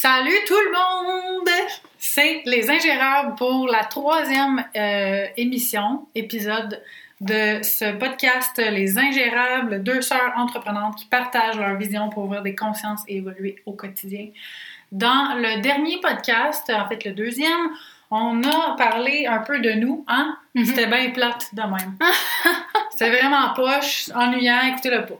Salut tout le monde! C'est Les Ingérables pour la troisième euh, émission, épisode de ce podcast Les Ingérables, deux sœurs entreprenantes qui partagent leur vision pour ouvrir des consciences et évoluer au quotidien. Dans le dernier podcast, en fait le deuxième, on a parlé un peu de nous, hein? Mhm. C'était bien plate de même. C'était vraiment poche, ennuyant, écoutez-le pas.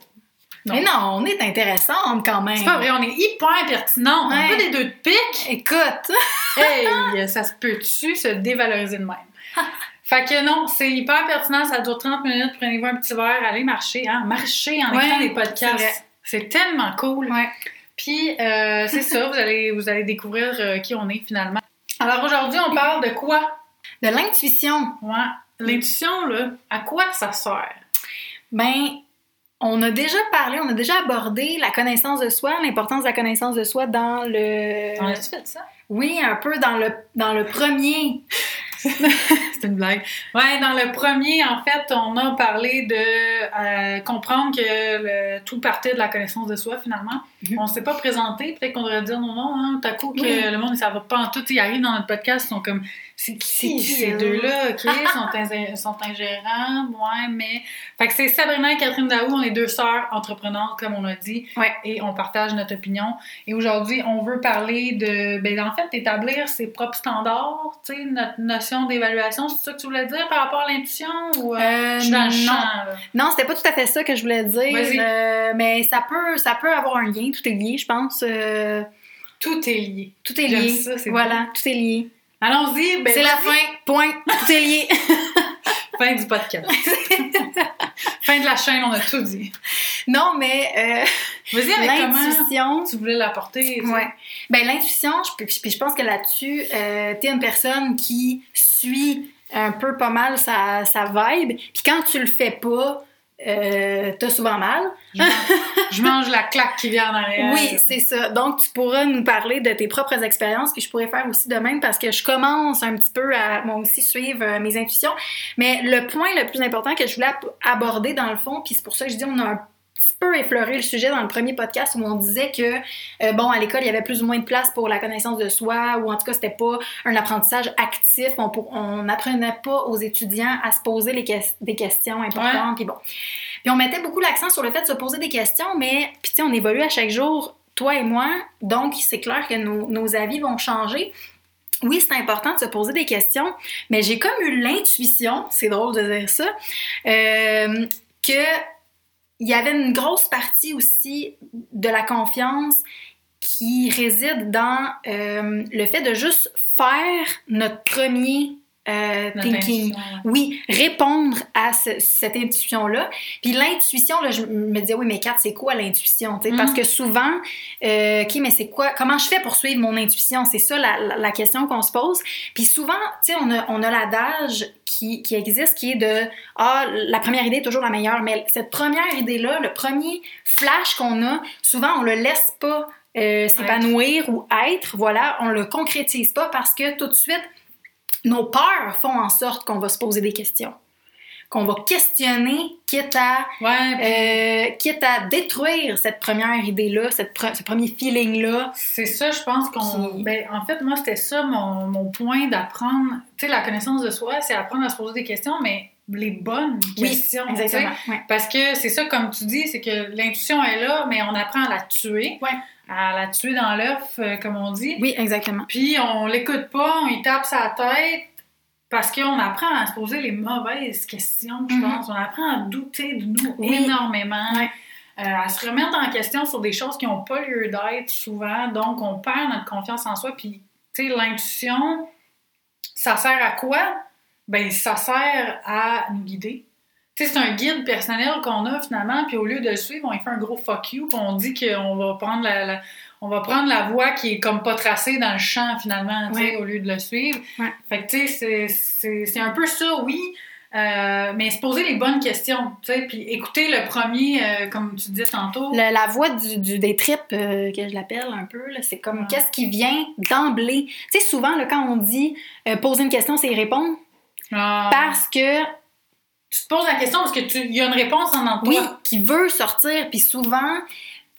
Non. Mais non, on est intéressante quand même. C'est pas vrai, on est hyper pertinent. On a des deux de pique. Écoute, Hey, ça se peut-tu se dévaloriser de même? Fait que non, c'est hyper pertinent, ça dure 30 minutes, prenez-vous un petit verre, allez marcher, hein? Marcher en Ouais, écoutant des podcasts. C'est tellement cool. ouais. Puis euh, c'est ça, vous allez, vous allez découvrir euh, qui on est finalement. Alors aujourd'hui, on parle de quoi? de l'intuition. Ouais. L'intuition, là, à quoi ça sert? Ben, on a déjà parlé, on a déjà abordé la connaissance de soi, l'importance de la connaissance de soi dans le. On a-tu fait ça? Oui, un peu dans le dans le premier. C'est une blague. Ouais, dans le premier, en fait, on a parlé de euh, comprendre que le- tout partait de la connaissance de soi, finalement. Mhm. On s'est pas présenté. Peut-être qu'on devrait dire non, non, hein, tout à coup, que Oui. le monde, ça va pas en tout. Ils arrivent dans notre podcast, ils sont comme, c'est qui, ces eux? deux-là? OK, ils sont, sont ingérants, ouais, mais... Fait que c'est Sabrina et Catherine Daou, on est deux sœurs entreprenantes, comme on a dit, Ouais. et on partage notre opinion. Et aujourd'hui, on veut parler de, ben, en fait, d'établir ses propres standards, tu sais, notre notion d'évaluation. C'est ça que tu voulais dire par rapport à l'intuition ou... euh, Euh, je suis dans le champ, non. là? Non, c'était pas tout à fait ça que je voulais dire. Euh, mais ça peut, ça peut avoir un lien. Tout est lié, je pense. euh, Tout est lié. tout est lié. ça, voilà, tout est lié. Allons-y. Ben, C'est la fin. Point. Tout est lié. Fin du podcast. fin de la chaîne, on a tout dit. non, mais euh, Vas-y avec l'intuition. tu voulais l'apporter. Ouais. Ben l'intuition, je, puis je pense que là-dessus, euh, t'es une personne qui suit un peu pas mal sa, sa vibe. Puis quand tu le fais pas, euh, t'as souvent mal. Je, mange, la claque qui vient en arrière. Oui, c'est ça. Donc tu pourras nous parler de tes propres expériences que je pourrais faire aussi de même parce que je commence un petit peu à moi aussi suivre euh, mes intuitions. Mais le point le plus important que je voulais aborder dans le fond, puis c'est pour ça que je dis on a un peu effleuré le sujet dans le premier podcast où on disait que euh, bon à l'école il y avait plus ou moins de place pour la connaissance de soi ou en tout cas c'était pas un apprentissage actif. On n'apprenait pas aux étudiants à se poser les des questions importantes puis bon. Puis on mettait beaucoup l'accent sur le fait de se poser des questions mais puis tu sais on évolue à chaque jour toi et moi. Donc c'est clair que nos, nos avis vont changer. Oui, c'est important de se poser des questions, mais j'ai comme eu l'intuition, c'est drôle de dire ça, euh, que il y avait une grosse partie aussi de la confiance qui réside dans euh, le fait de juste faire notre premier euh, thinking. Oui, répondre à ce- cette intuition-là. Puis l'intuition, là, je me disais, oui, mais Kat, c'est quoi l'intuition? Parce que souvent, euh, OK, mais c'est quoi? Comment je fais pour suivre mon intuition? C'est ça la, la- la question qu'on se pose. Puis souvent, tu sais, on a, on a l'adage qui, existe qui est de Ah, la première idée est toujours la meilleure. Mais cette première idée-là, le premier flash qu'on a, souvent, on le laisse pas euh, s'épanouir ou être. Voilà, on le concrétise pas parce que tout de suite, nos peurs font en sorte qu'on va se poser des questions. Qu'on va questionner, quitte à, Ouais, euh, quitte à détruire cette première idée-là, cette pre- ce premier feeling-là. c'est ça, je pense qu'on. Qui- Ben, en fait, moi, c'était ça mon, mon point d'apprendre. Tu sais, la connaissance de soi, c'est apprendre à se poser des questions, mais les bonnes questions. sais. exactement. Ouais. Parce que c'est ça, comme tu dis, c'est que l'intuition est là, mais on apprend à la tuer. Ouais. À la tuer dans l'œuf, euh, comme on dit. Oui, exactement. Puis on l'écoute pas, on y tape sa tête parce qu'on apprend à se poser les mauvaises questions, je Mhm. pense. On apprend à douter de nous Oui. énormément. Euh, à se remettre en question sur des choses qui n'ont pas lieu d'être souvent. Donc, on perd notre confiance en soi. Puis, tu sais, l'intuition, ça sert à quoi? Ben, ça sert à nous guider. C'est un guide personnel qu'on a finalement, puis au lieu de le suivre, on y fait un gros fuck you, puis on dit qu'on va prendre la, la- on va prendre la voie qui est comme pas tracée dans le champ finalement, Ouais. au lieu de le suivre. Ouais. Fait que tu sais, c'est- un peu ça, oui, euh, mais se poser les bonnes questions, tu sais, puis écouter le premier, euh, comme tu disais tantôt. Le- la voix du, du- des tripes, euh, que je l'appelle un peu, là, c'est comme Ouais. qu'est-ce qui vient d'emblée? Tu sais, souvent, là, quand on dit poser une question, c'est y répondre. Ah, Parce que tu te poses la question parce que tu y a une réponse en toi. Oui, qui veut sortir. Puis souvent,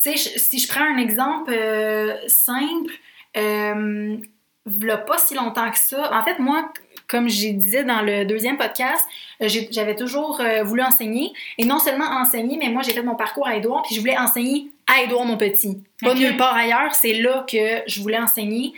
tu sais, je- si je prends un exemple euh, simple, euh, v'là pas si longtemps que ça. En fait, moi, comme j'ai disais dans le deuxième podcast, euh, j'avais toujours euh, voulu enseigner. Et non seulement enseigner, mais moi, j'ai fait mon parcours à Édouard, puis je voulais enseigner à Édouard, mon petit. Pas nulle part ailleurs, c'est là que je voulais enseigner.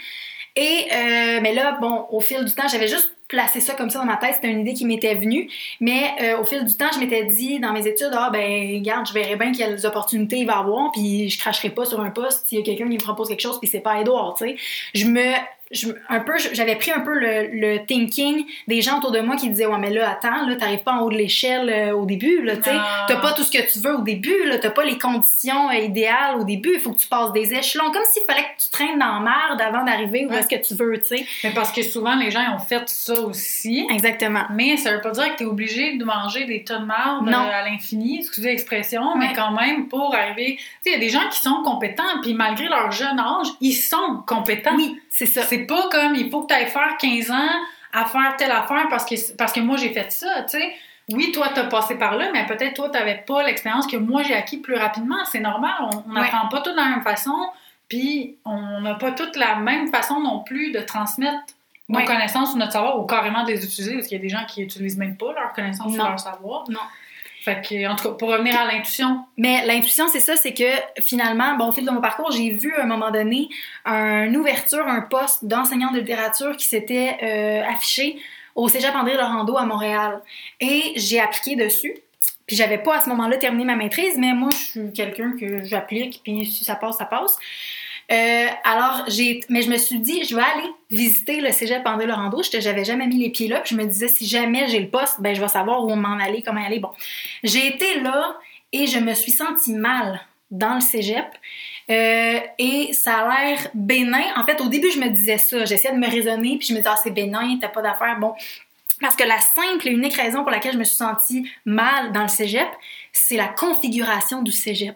Et, euh, mais là, bon, au fil du temps, j'avais juste placé ça comme ça dans ma tête, c'était une idée qui m'était venue. Mais euh, au fil du temps, je m'étais dit dans mes études, ah ben, regarde, je verrai bien quelles opportunités il va avoir, puis je cracherai pas sur un poste s'il y a quelqu'un qui me propose quelque chose, puis c'est pas Edouard, tu sais. Je me, je, un peu, j'avais pris un peu le, le thinking des gens autour de moi qui disaient, ouais, mais là, attends, là, t'arrives pas en haut de l'échelle euh, au début, là, tu sais. Ah. T'as pas tout ce que tu veux au début, là, t'as pas les conditions euh, idéales au début, il faut que tu passes des échelons, comme s'il fallait que tu traînes dans la merde avant d'arriver où Ouais. est-ce que tu veux, tu sais. Mais parce que souvent, les gens ont fait ça aussi. Exactement. Mais ça veut pas dire que tu es obligé de manger des tonnes de marde Non. euh, à l'infini, excusez l'expression, Ouais. mais quand même pour arriver. Tu sais, il y a des gens qui sont compétents, puis malgré leur jeune âge, ils sont compétents. Oui, c'est ça. C'est pas comme il faut que tu ailles faire 15 ans à faire telle affaire parce que, parce que moi j'ai fait ça, tu sais. Oui, toi, t'as passé par là, mais peut-être toi, t'avais pas l'expérience que moi j'ai acquis plus rapidement. C'est normal, on Ouais. n'apprend pas tout de la même façon, puis on n'a pas toute la même façon non plus de transmettre nos Ouais. connaissances ou notre savoir ou carrément de les utiliser, parce qu'il y a des gens qui utilisent même pas leurs connaissances ou leur savoir. Non. Fait que, en tout cas, pour revenir à l'intuition, Mais l'intuition, c'est ça, c'est que finalement, bon, au fil de mon parcours, j'ai vu à un moment donné une ouverture, un poste d'enseignant de littérature qui s'était euh, affiché au Cégep André Laurando à Montréal. Et j'ai appliqué dessus. Puis j'avais pas à ce moment-là terminé ma maîtrise, mais moi, je suis quelqu'un que j'applique, puis si ça passe, ça passe. Euh, alors, j'ai, mais je me suis dit, je vais aller visiter le cégep André Laurando. J'étais- J'avais jamais mis les pieds là. Puis je me disais, si jamais j'ai le poste, ben, je vais savoir où m'en aller, comment aller. Bon. J'ai été là et je me suis sentie mal dans le cégep. Euh, et ça a l'air bénin. En fait, au début, je me disais ça. J'essayais de me raisonner, puis je me disais, ah, c'est bénin, t'as pas d'affaires. Bon. Parce que la simple et unique raison pour laquelle je me suis sentie mal dans le cégep, c'est la configuration du cégep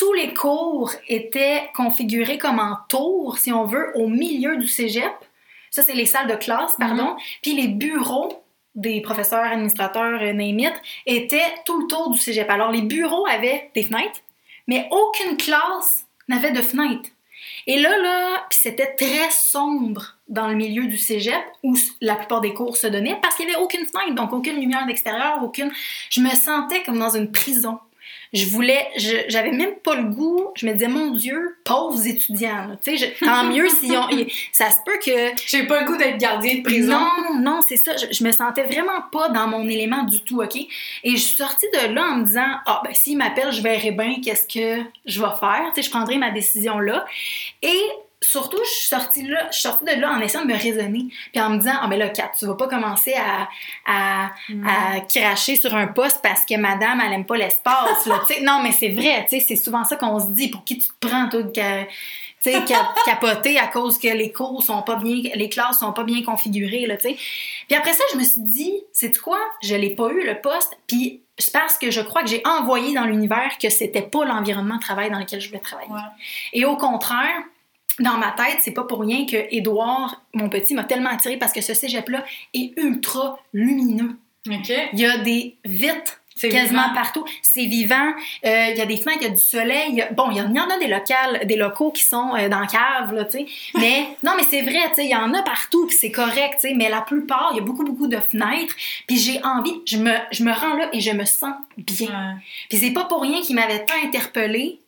tous les cours étaient configurés comme en tour, si on veut, au milieu du cégep. Ça, c'est les salles de classe, pardon. Puis les bureaux des professeurs, administrateurs, euh, name étaient tout le tour du cégep. Alors, les bureaux avaient des fenêtres, mais aucune classe n'avait de fenêtre. Et là, là, c'était très sombre dans le milieu du cégep où la plupart des cours se donnaient parce qu'il n'y avait aucune fenêtre, donc aucune lumière d'extérieur, aucune. Je me sentais comme dans une prison. Je voulais, je- j'avais même pas le goût. Je me disais, mon Dieu, pauvres étudiants. Tu sais, tant mieux si on, ça se peut que j'ai pas le goût d'être gardien de prison. non, non, c'est ça. Je, je me sentais vraiment pas dans mon élément du tout, OK? Et je suis sortie de là en me disant, ah, ben, s'il m'appelle, je verrai bien qu'est-ce que je vais faire. Tu sais, je prendrai ma décision là. Et surtout, je suis sortie là, je suis sortie de là en essayant de me raisonner. Puis en me disant, ah, ben là, Kat, tu vas pas commencer à, à, à cracher sur un poste parce que madame, elle aime pas l'espace, non, mais c'est vrai, tu sais, c'est souvent ça qu'on se dit. Pour qui tu te prends, toi, de tu sais, cap- capoter à cause que les cours sont pas bien, les classes sont pas bien configurées, là, tu sais. Puis après ça, je me suis dit, c'est quoi? Je l'ai pas eu, le poste, puis c'est parce que je crois que j'ai envoyé dans l'univers que c'était pas l'environnement de travail dans lequel je voulais travailler. Ouais. Et au contraire, dans ma tête, c'est pas pour rien que Édouard, mon petit, m'a tellement attiré parce que ce cégep-là est ultra lumineux. OK. Il y a des vitres quasiment vivant. partout. C'est vivant. Euh, il y a des fenêtres, il y a du soleil. Il y a- bon, il y, en, il y en a des locales, des locaux qui sont euh, dans la cave, là, tu sais. Mais non, mais c'est vrai, tu sais, il y en a partout, puis c'est correct, tu sais. Mais la plupart, il y a beaucoup, beaucoup de fenêtres. Puis j'ai envie, je me, je me rends là et je me sens bien. Ouais. Puis c'est pas pour rien qu'il m'avait tant interpellée.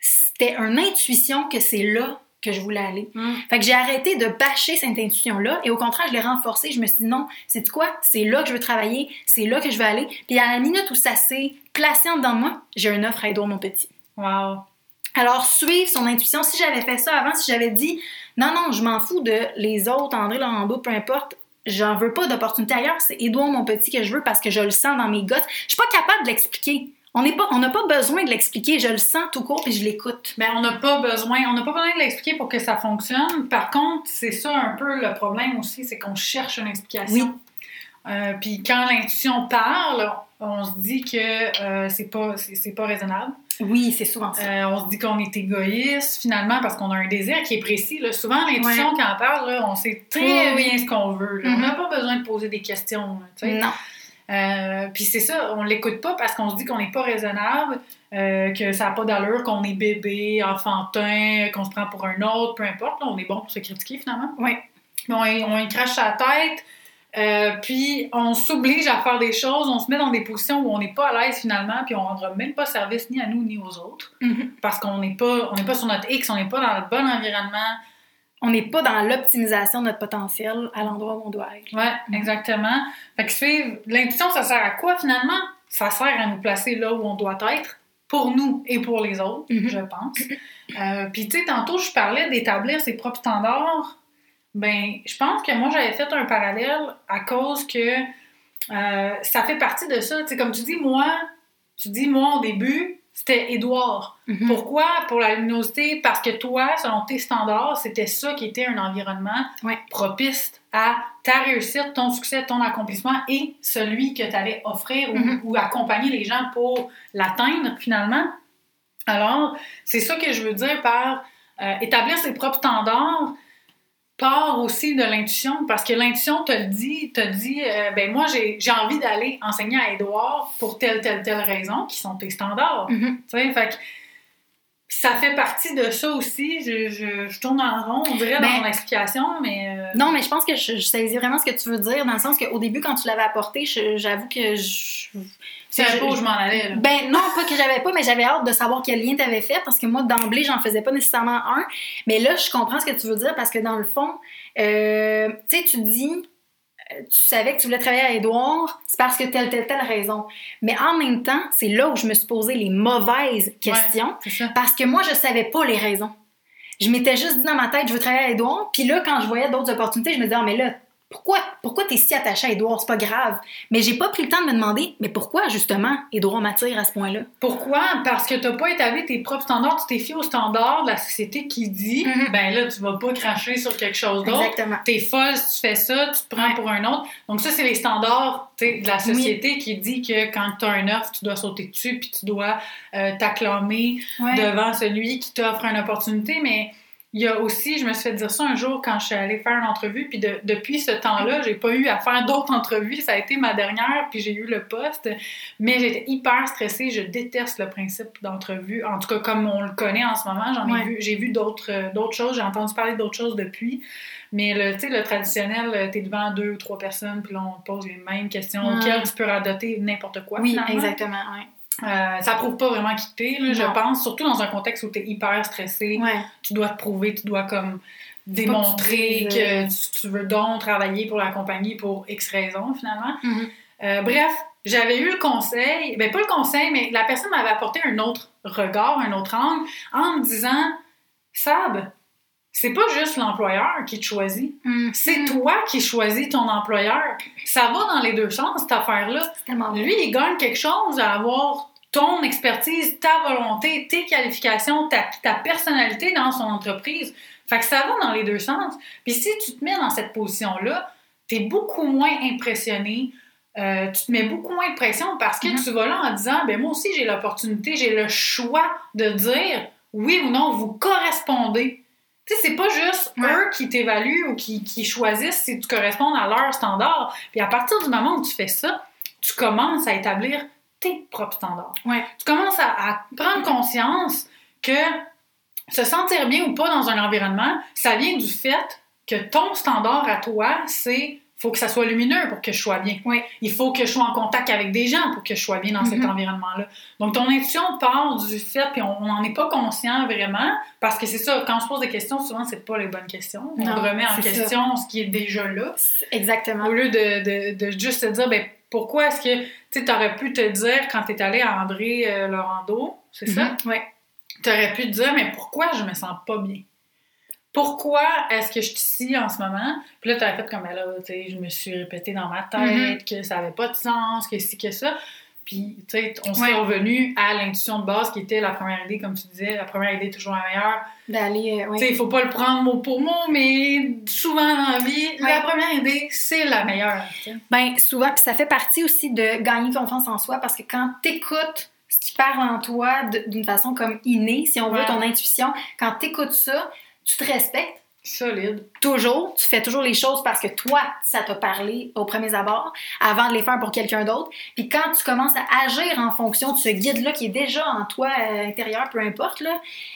C'était une intuition que c'est là que je voulais aller. Mm. Fait que j'ai arrêté de bâcher cette intuition-là et au contraire, je l'ai renforcée. Je me suis dit non, c'est quoi? C'est là que je veux travailler, c'est là que je veux aller. Puis à la minute où ça s'est placé en dedans de moi, j'ai une offre à Edouard mon petit. Wow. Alors, suivre son intuition, si j'avais fait ça avant, si j'avais dit non, non, je m'en fous de les autres, André Laurando, peu importe, j'en veux pas d'opportunité ailleurs, c'est Edouard mon petit que je veux parce que je le sens dans mes gouttes. Je suis pas capable de l'expliquer. On pas, n'a pas besoin de l'expliquer, je le sens tout court puis je l'écoute. Mais on n'a pas besoin, on n'a pas besoin de l'expliquer pour que ça fonctionne. Par contre, c'est ça un peu le problème aussi, c'est qu'on cherche une explication. Oui. Euh, puis quand l'intuition parle, on se dit que euh, c'est pas c'est c'est pas raisonnable. Oui, c'est souvent ça. Euh, on se dit qu'on est égoïste finalement parce qu'on a un désir qui est précis. Là. Souvent, l'intuition, quand on parle, là, on sait très Oui, bien ce qu'on veut. On Mhm. n'a pas besoin de poser des questions. là, non. Euh, puis c'est ça, on l'écoute pas parce qu'on se dit qu'on n'est pas raisonnable, euh, que ça n'a pas d'allure, qu'on est bébé, enfantin, qu'on se prend pour un autre, peu importe. Là, on est bon pour se critiquer finalement. Oui. Mais on, on y crache sa tête. Euh, puis on s'oblige à faire des choses, on se met dans des positions où on n'est pas à l'aise finalement, puis on rendra même pas service ni à nous ni aux autres, Mhm. parce qu'on n'est pas, on n'est pas sur notre X, on n'est pas dans le bon environnement. On n'est pas dans l'optimisation de notre potentiel à l'endroit où on doit être. Ouais, exactement. Fait que suivre l'intuition, ça sert à quoi finalement? Ça sert à nous placer là où on doit être pour nous et pour les autres, Mhm. je pense. Euh, puis tu sais, tantôt je parlais d'établir ses propres standards. Ben, je pense que moi j'avais fait un parallèle à cause que euh, ça fait partie de ça. Tu sais, comme tu dis, moi, tu dis moi au début, c'était Édouard. Mhm. Pourquoi? Pour la luminosité, parce que toi, selon tes standards, c'était ça qui était un environnement Ouais. propice à ta réussite, ton succès, ton accomplissement et celui que tu allais offrir ou- Mhm. ou, accompagner les gens pour l'atteindre finalement. Alors, c'est ça que je veux dire par euh, établir ses propres standards part aussi de l'intuition parce que l'intuition te le dit, te dit euh, ben moi j'ai j'ai envie d'aller enseigner à Édouard pour telle telle telle raison qui sont tes standards. Mhm. Tu sais, fait que ça fait partie de ça aussi. Je, je, je tourne en rond, on dirait, Ben, dans mon explication, mais... euh, Non, mais je pense que je, je saisis vraiment ce que tu veux dire, dans le sens qu'au début, quand tu l'avais apporté, j'avoue que je. c'est peu où je m'en allais, là. Ben non, pas que j'avais pas, mais j'avais hâte de savoir quel lien t'avais fait parce que moi d'emblée j'en faisais pas nécessairement un. Mais là je comprends ce que tu veux dire parce que dans le fond, euh, tu sais tu dis, tu savais que tu voulais travailler à Édouard, c'est parce que telle telle telle raison. Mais en même temps, c'est là où je me suis posé les mauvaises questions parce que moi je savais pas les raisons. Je m'étais juste dit dans ma tête je veux travailler à Édouard, puis là quand je voyais d'autres opportunités, je me disais ah, mais là pourquoi, pourquoi t'es si attaché à Édouard? C'est pas grave. Mais j'ai pas pris le temps de me demander, mais pourquoi, justement, Édouard m'attire à ce point-là? Pourquoi? Parce que t'as pas établi tes propres standards, tu t'es fié aux standards de la société qui dit, Mhm. ben là, tu vas pas cracher sur quelque chose d'autre. Exactement. T'es folle si tu fais ça, tu te prends Ouais. pour un autre. Donc ça, c'est les standards de la société qui dit que quand tu as un offre, tu dois sauter dessus, puis tu dois euh, t'acclamer Ouais. devant celui qui t'offre une opportunité. Mais il y a aussi, je me suis fait dire ça un jour quand je suis allée faire une entrevue, puis de- depuis ce temps-là, j'ai pas eu à faire d'autres entrevues. Ça a été ma dernière, puis j'ai eu le poste. Mais j'étais hyper stressée. Je déteste le principe d'entrevue. En tout cas, comme on le connaît en ce moment, j'en ai Ouais. vu, j'ai vu d'autres euh, d'autres choses. J'ai entendu parler d'autres choses depuis. Mais le, tu sais, le traditionnel, euh, t'es devant deux ou trois personnes, puis là, on te pose les mêmes questions Ouais. auxquelles tu peux radoter? N'importe quoi. Oui, finalement. exactement. Ouais. Euh, ça prouve pas vraiment qui t'es, là, je pense. Surtout dans un contexte où t'es hyper stressé. Ouais. Tu dois te prouver, tu dois comme démontrer pas que tu que tu, tu veux donc travailler pour la compagnie pour X raisons, finalement. Mhm. Euh, bref, j'avais eu le conseil, ben pas le conseil, mais la personne m'avait apporté un autre regard, un autre angle, en me disant Sab, c'est pas juste l'employeur qui te choisit, Mhm. c'est toi qui choisis ton employeur. Ça va dans les deux sens, cette affaire-là. Lui, il gagne quelque chose à avoir ton expertise, ta volonté, tes qualifications, ta, ta personnalité dans son entreprise. Fait que ça va dans les deux sens. Puis si tu te mets dans cette position-là, tu es beaucoup moins impressionné. euh, tu te mets beaucoup moins de pression parce que Mhm. tu vas là en disant ben moi aussi j'ai l'opportunité, j'ai le choix de dire oui ou non, vous correspondez. Tu sais, c'est pas juste Ouais. eux qui t'évaluent ou qui, qui choisissent si tu corresponds à leurs standards. Puis à partir du moment où tu fais ça, tu commences à établir tes propres standards. Ouais. Tu commences à, à prendre conscience que se sentir bien ou pas dans un environnement, ça vient du fait que ton standard à toi, c'est faut que ça soit lumineux pour que je sois bien. Ouais. Il faut que je sois en contact avec des gens pour que je sois bien dans cet Mhm. environnement-là. Donc, ton intuition part du fait, puis on n'en est pas conscient vraiment, parce que c'est ça, quand on se pose des questions, souvent, c'est pas les bonnes questions. On Non, remet en ça. question ce qui est déjà là. Exactement. Au lieu de, de, de juste se dire, ben, pourquoi est-ce que tu aurais pu te dire quand tu es allé à André euh, Laurando, c'est ça? Mhm. Ouais. Tu aurais pu te dire, mais pourquoi je me sens pas bien? Pourquoi est-ce que je suis ici en ce moment? Puis là, tu as fait comme là, tu sais, je me suis répété dans ma tête Mhm. que ça avait pas de sens, que ci, que ça. Puis, tu sais, on s'est Ouais. revenu à l'intuition de base qui était la première idée, comme tu disais, la première idée est toujours la meilleure. D'aller. euh, Tu sais, il faut pas le prendre mot pour mot, mais souvent dans la vie, la première idée, c'est la meilleure. Ben, souvent, puis ça fait partie aussi de gagner confiance en soi parce que quand t'écoutes ce qui parle en toi d'une façon comme innée, si on veut, ton intuition, quand t'écoutes ça, tu te respectes. Solide. Toujours, tu fais toujours les choses parce que toi, ça t'a parlé au premier abord, avant de les faire pour quelqu'un d'autre. Puis quand tu commences à agir en fonction de ce guide-là qui est déjà en toi euh, intérieur, peu importe, là,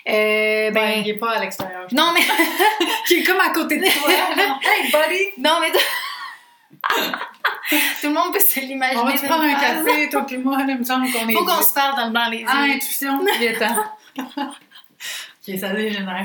euh, Ben, ben... il est pas à l'extérieur. Non, mais... Qui est comme à côté de toi. hey, buddy! non, mais... Tout le monde peut se l'imaginer. On va prendre un café, toi puis moi, il me semble qu'on est. Faut qu'on se parle dans, dans les yeux. Ah, intuition, il est temps. ok, ça dégénère.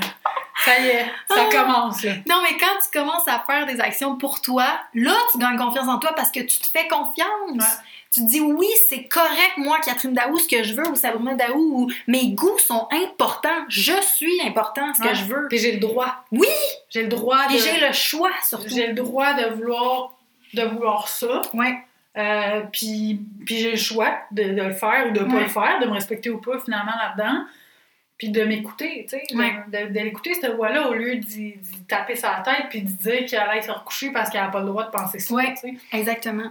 Ça y est, ça Ah. commence, là. Non, mais quand tu commences à faire des actions pour toi, là, tu gagnes confiance en toi parce que tu te fais confiance. Ouais. Tu te dis, oui, c'est correct, moi, Catherine Daou, ce que je veux, ou Sabrina Daou, ou mes goûts sont importants. Je suis important, ce Ouais. que je veux. Puis j'ai le droit. Oui! J'ai le droit de. Et j'ai le choix, surtout. J'ai le droit de vouloir, de vouloir ça. Ouais. Euh, puis, puis j'ai le choix de, de le faire ou de pas Ouais. le faire, de me respecter ou pas finalement là-dedans. Puis de m'écouter, tu sais, Ouais. de, de l'écouter cette voix-là au lieu d'y taper sa tête puis de dire qu'elle allait se recoucher parce qu'elle n'a pas le droit de penser ça. Sais. Exactement.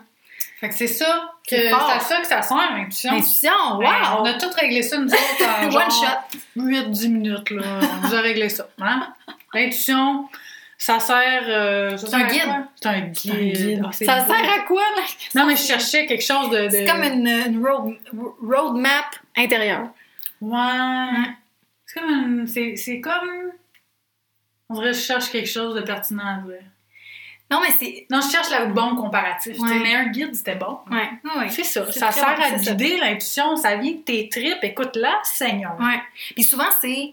Fait que c'est ça, que C'est ça que ça sert, l'intuition. Intuition, Ben, on wow! a tout réglé ça, nous autres, en One genre shot. 8-10 minutes, là. On vous a réglé ça. Hein? L'intuition, ça sert... euh, ça C'est sert un guide. C'est un guide. Ah, c'est Ça sert à quoi, là? Non, mais je cherchais quelque chose de... de- C'est comme une, une road, roadmap intérieure. Ouais. C'est comme... une- C'est c'est comme... On dirait que je cherche quelque chose de pertinent à dire. Non, mais c'est. Non, je cherche le bon comparatif. Ouais. Mais un guide, c'était bon. Ouais, ouais. C'est ça. Ça sert bon, à guider l'intuition. Ça vient de tes tripes. Écoute-la, Seigneur. Ouais. Puis souvent, c'est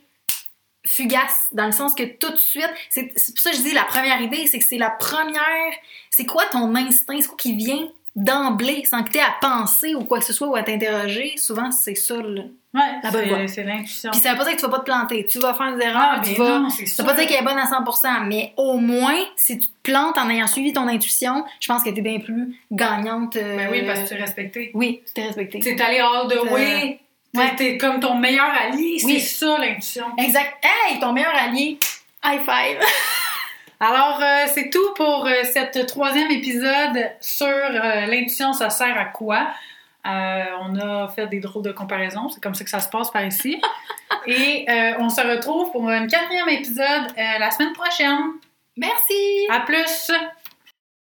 fugace, dans le sens que tout de suite, c'est c'est pour ça que je dis la première idée, c'est que c'est la première, c'est quoi ton instinct, c'est quoi qui vient d'emblée, sans que tu aies à penser ou quoi que ce soit ou à t'interroger, souvent c'est ça. Là. Ouais, La bonne voie. c'est- l'intuition. Puis ça veut pas dire que tu vas pas te planter, tu vas faire des erreurs, Ah, tu vas... non, c'est Ça veut pas dire qu'elle est bonne à 100%, mais au moins, si tu te plantes en ayant suivi ton intuition, je pense que t'es bien plus gagnante. euh, Ben oui, parce que tu es respecté. Oui, tu t'es respecté. T'es allé all the way. Ouais. t'es comme ton meilleur allié. Oui. C'est ça, l'intuition. Exact. Hey, ton meilleur allié, high five! Alors, euh, c'est tout pour euh, cette troisième épisode sur euh, l'intuition, ça sert à quoi? Euh, on a fait des drôles de comparaisons, c'est comme ça que ça se passe par ici. Et euh, on se retrouve pour un quatrième épisode euh, la semaine prochaine. Merci! À plus!